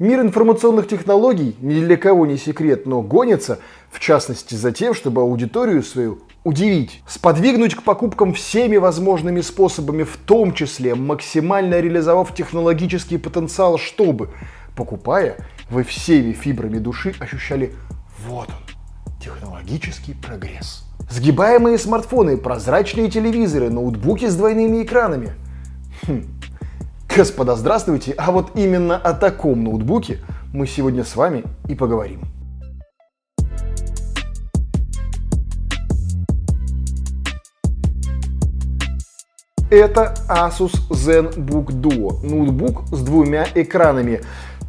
Мир информационных технологий ни для кого не секрет, но гонится, в частности, за тем, чтобы аудиторию свою удивить, сподвигнуть к покупкам всеми возможными способами, в том числе максимально реализовав технологический потенциал, чтобы, покупая, вы всеми фибрами души ощущали вот он, технологический прогресс. Сгибаемые смартфоны, прозрачные телевизоры, ноутбуки с двойными экранами. Хм. Господа, здравствуйте! А вот именно о таком ноутбуке мы сегодня с вами и поговорим. Это Asus ZenBook Duo, ноутбук с двумя экранами.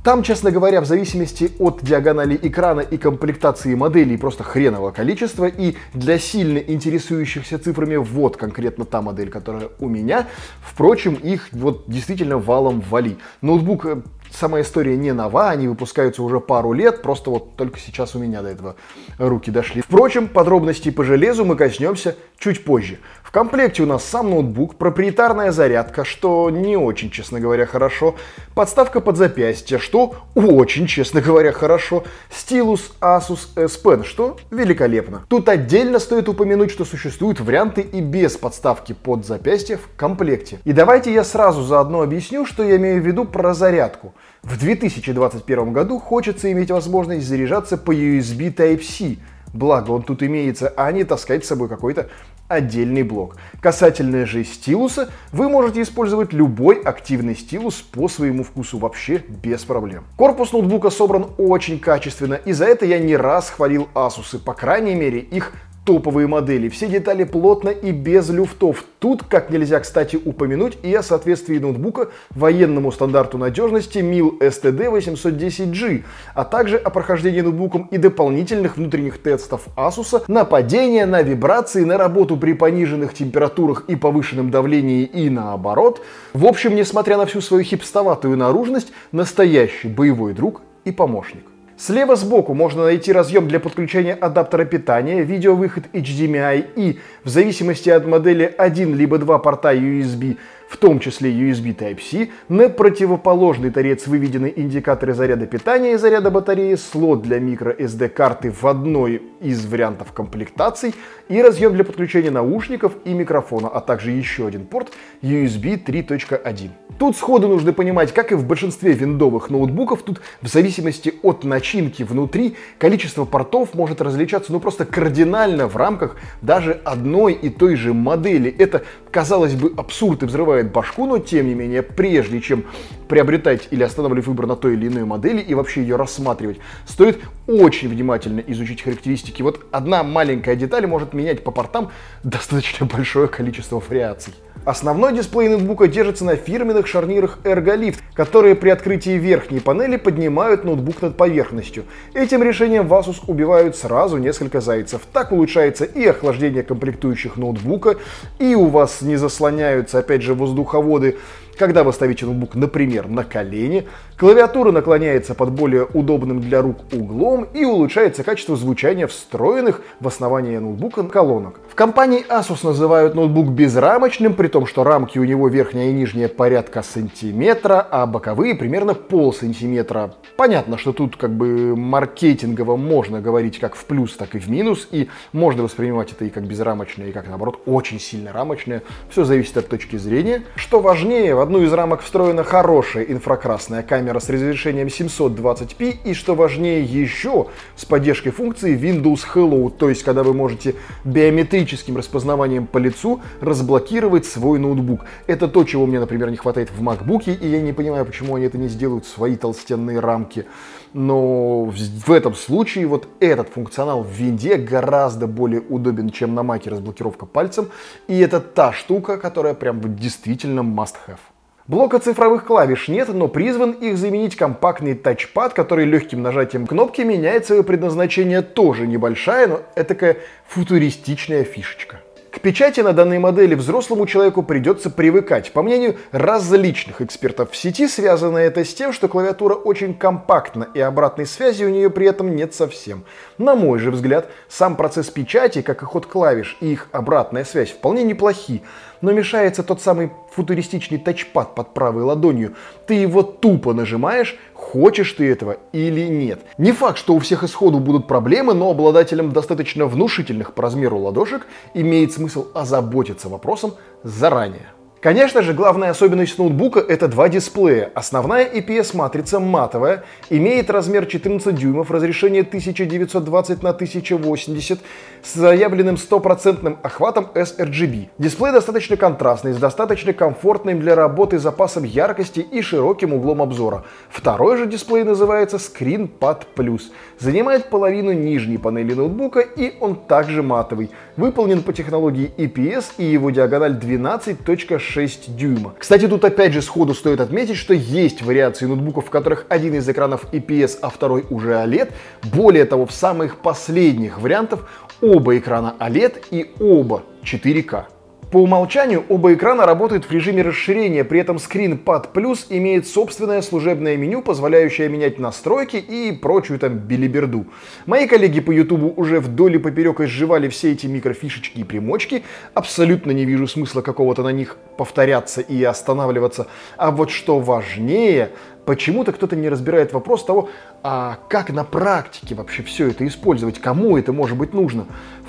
Там, честно говоря, в зависимости от диагонали экрана и комплектации моделей просто хреново количество. И для сильно интересующихся цифрами вот конкретно та модель, которая у меня. Впрочем, их вот действительно валом вали. Ноутбук э, сама история не нова, они выпускаются уже пару лет, просто вот только сейчас у меня до этого руки дошли. Впрочем, подробностей по железу мы коснемся чуть позже. В комплекте у нас сам ноутбук, проприетарная зарядка, что не очень, честно говоря, хорошо, подставка под запястье, что очень, честно говоря, хорошо, стилус Asus S Pen, что великолепно. Тут отдельно стоит упомянуть, что существуют варианты и без подставки под запястье в комплекте. И давайте я сразу заодно объясню, что я имею в виду про зарядку. В 2021 году хочется иметь возможность заряжаться по USB Type-C, благо он тут имеется, а не таскать с собой какой-то отдельный блок. Касательно же стилуса, вы можете использовать любой активный стилус по своему вкусу вообще без проблем. Корпус ноутбука собран очень качественно, и за это я не раз хвалил Asus, по крайней мере их топовые модели. Все детали плотно и без люфтов. Тут, как нельзя, кстати, упомянуть и о соответствии ноутбука военному стандарту надежности MIL STD 810G, а также о прохождении ноутбуком и дополнительных внутренних тестов Asus на падение, на вибрации, на работу при пониженных температурах и повышенном давлении и наоборот. В общем, несмотря на всю свою хипстоватую наружность, настоящий боевой друг и помощник. Слева сбоку можно найти разъем для подключения адаптера питания, видеовыход HDMI и, в зависимости от модели, один либо два порта USB в том числе USB Type-C, на противоположный торец выведены индикаторы заряда питания и заряда батареи, слот для microSD карты в одной из вариантов комплектаций и разъем для подключения наушников и микрофона, а также еще один порт USB 3.1. Тут сходу нужно понимать, как и в большинстве виндовых ноутбуков, тут в зависимости от начинки внутри количество портов может различаться ну просто кардинально в рамках даже одной и той же модели. Это, казалось бы, абсурд и взрывает взрывает башку, но тем не менее, прежде чем приобретать или останавливать выбор на той или иной модели и вообще ее рассматривать, стоит очень внимательно изучить характеристики. Вот одна маленькая деталь может менять по портам достаточно большое количество вариаций. Основной дисплей ноутбука держится на фирменных шарнирах Ergolift, которые при открытии верхней панели поднимают ноутбук над поверхностью. Этим решением в Asus убивают сразу несколько зайцев. Так улучшается и охлаждение комплектующих ноутбука, и у вас не заслоняются, опять же, воздуховоды когда вы ставите ноутбук, например, на колени, клавиатура наклоняется под более удобным для рук углом и улучшается качество звучания встроенных в основание ноутбука колонок. В компании Asus называют ноутбук безрамочным, при том, что рамки у него верхняя и нижняя порядка сантиметра, а боковые примерно пол сантиметра. Понятно, что тут как бы маркетингово можно говорить как в плюс, так и в минус, и можно воспринимать это и как безрамочное, и как наоборот очень сильно рамочное. Все зависит от точки зрения. Что важнее, одну из рамок встроена хорошая инфракрасная камера с разрешением 720p и, что важнее еще, с поддержкой функции Windows Hello, то есть когда вы можете биометрическим распознаванием по лицу разблокировать свой ноутбук. Это то, чего мне, например, не хватает в MacBook, и я не понимаю, почему они это не сделают в свои толстенные рамки. Но в этом случае вот этот функционал в винде гораздо более удобен, чем на маке разблокировка пальцем. И это та штука, которая прям действительно must have. Блока цифровых клавиш нет, но призван их заменить компактный тачпад, который легким нажатием кнопки меняет свое предназначение. Тоже небольшая, но этакая футуристичная фишечка. К печати на данной модели взрослому человеку придется привыкать. По мнению различных экспертов в сети, связано это с тем, что клавиатура очень компактна и обратной связи у нее при этом нет совсем. На мой же взгляд, сам процесс печати, как и ход клавиш и их обратная связь вполне неплохи. но мешается тот самый футуристичный тачпад под правой ладонью. Ты его тупо нажимаешь, хочешь ты этого или нет. Не факт, что у всех исходу будут проблемы, но обладателям достаточно внушительных по размеру ладошек имеет смысл озаботиться вопросом заранее. Конечно же, главная особенность ноутбука это два дисплея. Основная IPS-матрица матовая, имеет размер 14 дюймов, разрешение 1920 на 1080 с заявленным стопроцентным охватом sRGB. Дисплей достаточно контрастный, с достаточно комфортным для работы запасом яркости и широким углом обзора. Второй же дисплей называется ScreenPad Plus. Занимает половину нижней панели ноутбука и он также матовый. Выполнен по технологии IPS и его диагональ 12.6 6 дюйма. Кстати, тут опять же сходу стоит отметить, что есть вариации ноутбуков, в которых один из экранов IPS, а второй уже OLED. Более того, в самых последних вариантах оба экрана OLED и оба 4К. По умолчанию оба экрана работают в режиме расширения, при этом ScreenPad Plus имеет собственное служебное меню, позволяющее менять настройки и прочую там билиберду. Мои коллеги по YouTube уже вдоль и поперек изживали все эти микрофишечки и примочки, абсолютно не вижу смысла какого-то на них повторяться и останавливаться. А вот что важнее, почему-то кто-то не разбирает вопрос того, а как на практике вообще все это использовать, кому это может быть нужно.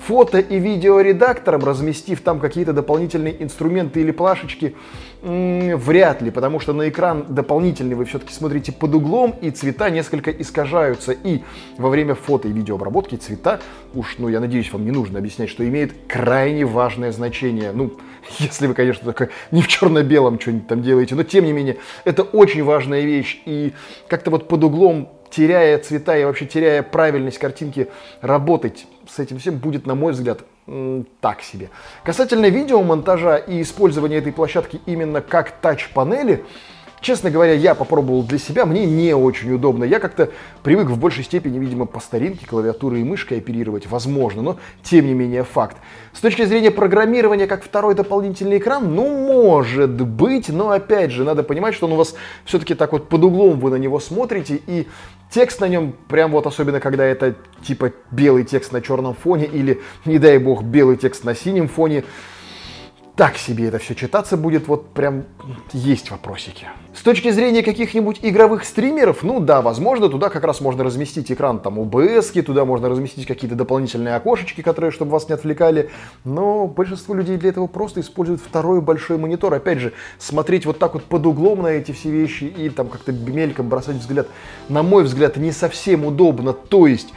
Фото и видеоредактором, разместив там какие-то дополнительные инструменты или плашечки, вряд ли, потому что на экран дополнительный вы все-таки смотрите под углом, и цвета несколько искажаются. И во время фото и видеообработки цвета, уж, ну, я надеюсь, вам не нужно объяснять, что имеет крайне важное значение. Ну, если вы, конечно, только не в черно-белом что-нибудь там делаете, но тем не менее, это очень важная вещь. И как-то вот под углом теряя цвета и вообще теряя правильность картинки, работать с этим всем будет, на мой взгляд, так себе. Касательно видеомонтажа и использования этой площадки именно как тач-панели, Честно говоря, я попробовал для себя, мне не очень удобно. Я как-то привык в большей степени, видимо, по старинке клавиатурой и мышкой оперировать, возможно, но тем не менее факт. С точки зрения программирования, как второй дополнительный экран, ну, может быть, но опять же, надо понимать, что он у вас все-таки так вот под углом вы на него смотрите, и текст на нем, прям вот особенно, когда это типа белый текст на черном фоне или, не дай бог, белый текст на синем фоне, так себе это все читаться будет, вот прям есть вопросики. С точки зрения каких-нибудь игровых стримеров, ну да, возможно, туда как раз можно разместить экран там OBS, туда можно разместить какие-то дополнительные окошечки, которые, чтобы вас не отвлекали, но большинство людей для этого просто используют второй большой монитор. Опять же, смотреть вот так вот под углом на эти все вещи и там как-то мельком бросать взгляд, на мой взгляд, не совсем удобно. То есть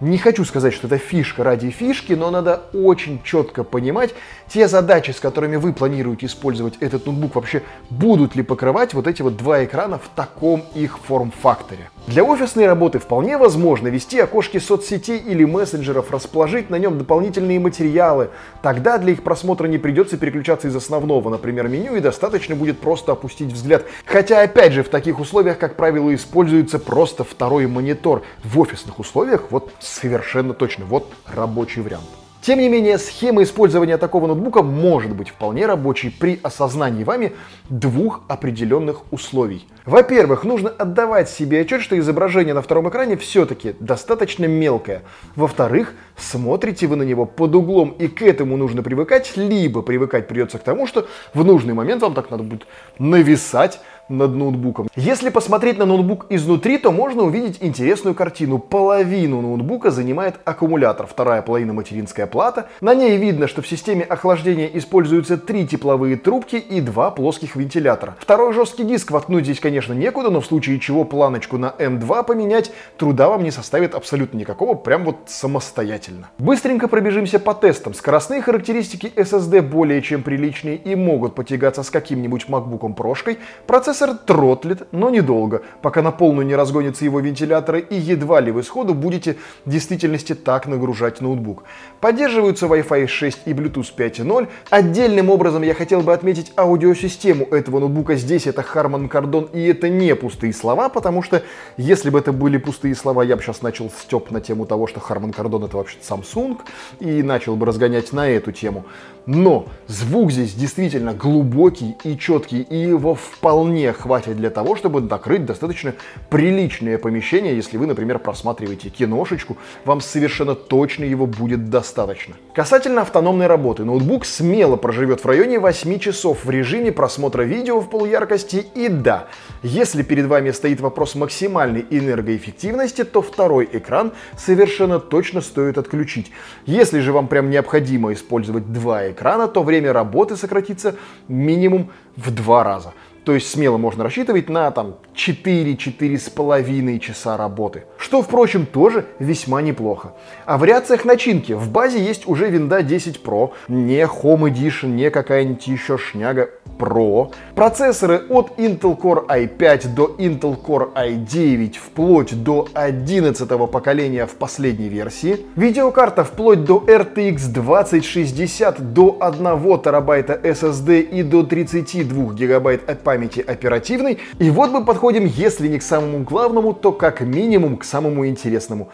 не хочу сказать, что это фишка ради фишки, но надо очень четко понимать те задачи, с которыми вы планируете использовать этот ноутбук, вообще будут ли покрывать вот эти вот два экрана в таком их форм-факторе. Для офисной работы вполне возможно вести окошки соцсетей или мессенджеров, расположить на нем дополнительные материалы. Тогда для их просмотра не придется переключаться из основного, например, меню, и достаточно будет просто опустить взгляд. Хотя, опять же, в таких условиях, как правило, используется просто второй монитор. В офисных условиях вот совершенно точно, вот рабочий вариант. Тем не менее, схема использования такого ноутбука может быть вполне рабочей при осознании вами двух определенных условий. Во-первых, нужно отдавать себе отчет, что изображение на втором экране все-таки достаточно мелкое. Во-вторых, смотрите вы на него под углом, и к этому нужно привыкать, либо привыкать придется к тому, что в нужный момент вам так надо будет нависать над ноутбуком. Если посмотреть на ноутбук изнутри, то можно увидеть интересную картину. Половину ноутбука занимает аккумулятор, вторая половина материнская плата. На ней видно, что в системе охлаждения используются три тепловые трубки и два плоских вентилятора. Второй жесткий диск воткнуть здесь, конечно, некуда, но в случае чего планочку на M2 поменять труда вам не составит абсолютно никакого, прям вот самостоятельно. Быстренько пробежимся по тестам. Скоростные характеристики SSD более чем приличные и могут потягаться с каким-нибудь MacBook прошкой. Процесс Процессор тротлит, но недолго, пока на полную не разгонятся его вентиляторы и едва ли вы сходу будете в действительности так нагружать ноутбук. Поддерживаются Wi-Fi 6 и Bluetooth 5.0. Отдельным образом я хотел бы отметить аудиосистему этого ноутбука. Здесь это Harman Kardon и это не пустые слова, потому что если бы это были пустые слова, я бы сейчас начал степ на тему того, что Harman Kardon это вообще Samsung и начал бы разгонять на эту тему. Но звук здесь действительно глубокий и четкий, и его вполне вполне хватит для того, чтобы накрыть достаточно приличное помещение. Если вы, например, просматриваете киношечку, вам совершенно точно его будет достаточно. Касательно автономной работы, ноутбук смело проживет в районе 8 часов в режиме просмотра видео в полуяркости. И да, если перед вами стоит вопрос максимальной энергоэффективности, то второй экран совершенно точно стоит отключить. Если же вам прям необходимо использовать два экрана, то время работы сократится минимум в два раза. То есть смело можно рассчитывать на там 4-4,5 часа работы. Что, впрочем, тоже весьма неплохо. А в вариациях начинки в базе есть уже винда 10 Pro, не Home Edition, не какая-нибудь еще шняга Pro. Процессоры от Intel Core i5 до Intel Core i9 вплоть до 11 поколения в последней версии. Видеокарта вплоть до RTX 2060 до 1 терабайта SSD и до 32 гигабайт памяти памяти оперативной. И вот мы подходим, если не к самому главному, то как минимум к самому интересному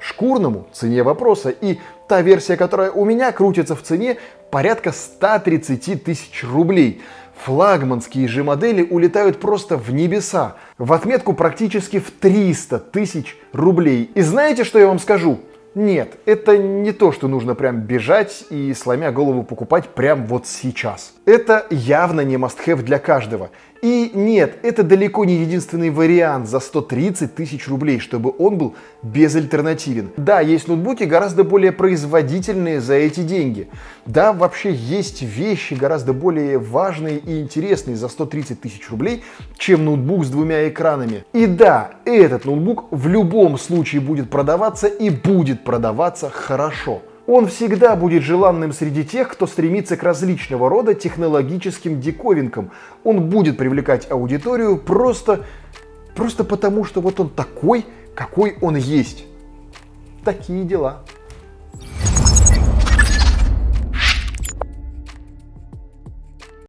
шкурному цене вопроса. И та версия, которая у меня крутится в цене, порядка 130 тысяч рублей. Флагманские же модели улетают просто в небеса, в отметку практически в 300 тысяч рублей. И знаете, что я вам скажу? Нет, это не то, что нужно прям бежать и сломя голову покупать прям вот сейчас. Это явно не must-have для каждого. И нет, это далеко не единственный вариант за 130 тысяч рублей, чтобы он был безальтернативен. Да, есть ноутбуки гораздо более производительные за эти деньги. Да, вообще есть вещи гораздо более важные и интересные за 130 тысяч рублей, чем ноутбук с двумя экранами. И да, этот ноутбук в любом случае будет продаваться и будет продаваться хорошо. Он всегда будет желанным среди тех, кто стремится к различного рода технологическим диковинкам. Он будет привлекать аудиторию просто, просто потому, что вот он такой, какой он есть. Такие дела.